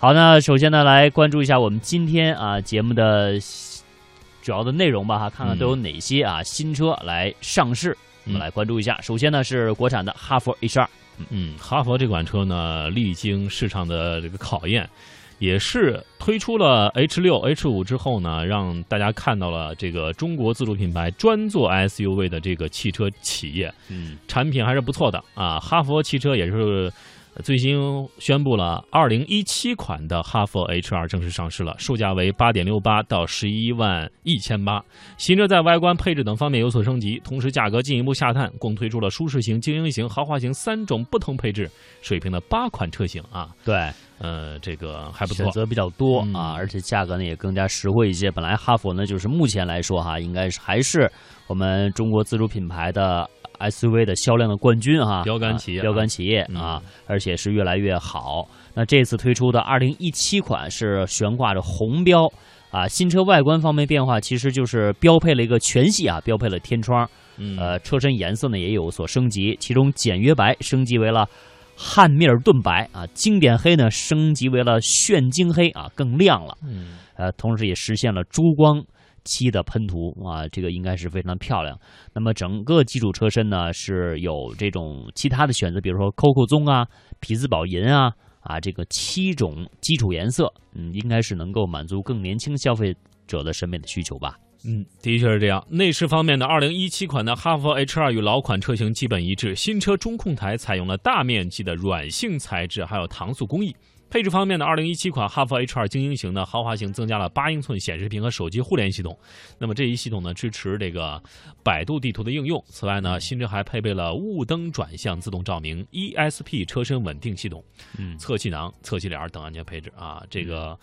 好，那首先呢，来关注一下我们今天啊节目的主要的内容吧，哈，看看都有哪些啊新车来上市，我们来关注一下。首先呢是国产的哈弗 H 二，嗯，哈弗这款车呢历经市场的这个考验，也是推出了 H 六、H 五之后呢，让大家看到了这个中国自主品牌专做 SUV 的这个汽车企业，嗯，产品还是不错的啊。哈弗汽车也是。最新宣布了，二零一七款的哈弗 H 二正式上市了，售价为八点六八到十一万一千八。新车在外观、配置等方面有所升级，同时价格进一步下探，共推出了舒适型、精英型、豪华型三种不同配置水平的八款车型啊。对，呃，这个还不错，选择比较多啊，而且价格呢也更加实惠一些。本来哈佛呢就是目前来说哈，应该是还是我们中国自主品牌的。SUV 的销量的冠军哈，标杆企业，标杆企业啊，而且是越来越好。那这次推出的2017款是悬挂着红标啊，新车外观方面变化其实就是标配了一个全系啊，标配了天窗，呃，车身颜色呢也有所升级，其中简约白升级为了汉密尔顿白啊，经典黑呢升级为了炫晶黑啊，更亮了，呃，同时也实现了珠光。漆的喷涂啊，这个应该是非常漂亮。那么整个基础车身呢是有这种其他的选择，比如说 COCO 棕啊、匹兹堡银啊啊，这个七种基础颜色，嗯，应该是能够满足更年轻消费者的审美的需求吧。嗯，的确是这样。内饰方面呢，二零一七款的哈弗 H 二与老款车型基本一致，新车中控台采用了大面积的软性材质，还有搪塑工艺。配置方面呢，二零一七款哈弗 H 二精英型的豪华型增加了八英寸显示屏和手机互联系统。那么这一系统呢，支持这个百度地图的应用。此外呢，新车还配备了雾灯转向自动照明、ESP 车身稳定系统、嗯，侧气囊、侧气帘等安全配置啊。这个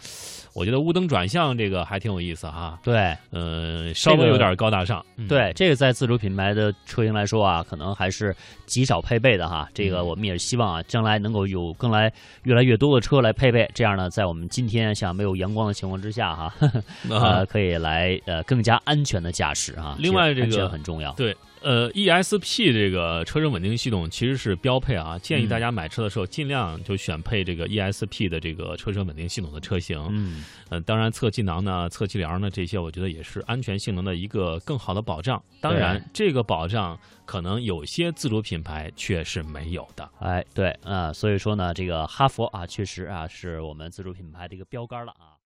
我觉得雾灯转向这个还挺有意思哈。对，呃，稍微有点高大上。对，这个在自主品牌的车型来说啊，可能还是极少配备的哈。这个我们也是希望啊，将来能够有更来越来越多的车。来配备，这样呢，在我们今天像没有阳光的情况之下，哈，呃，可以来呃更加安全的驾驶啊。另外，这个很重要。对，呃，ESP 这个车身稳定系统其实是标配啊，建议大家买车的时候尽量就选配这个 ESP 的这个车身稳定系统的车型。嗯，呃，当然，侧气囊呢、侧气帘呢这些，我觉得也是安全性能的一个更好的保障。当然，这个保障可能有些自主品牌却是没有的。哎，对啊，所以说呢，这个哈佛啊，确实啊，是我们自主品牌的一个标杆了啊。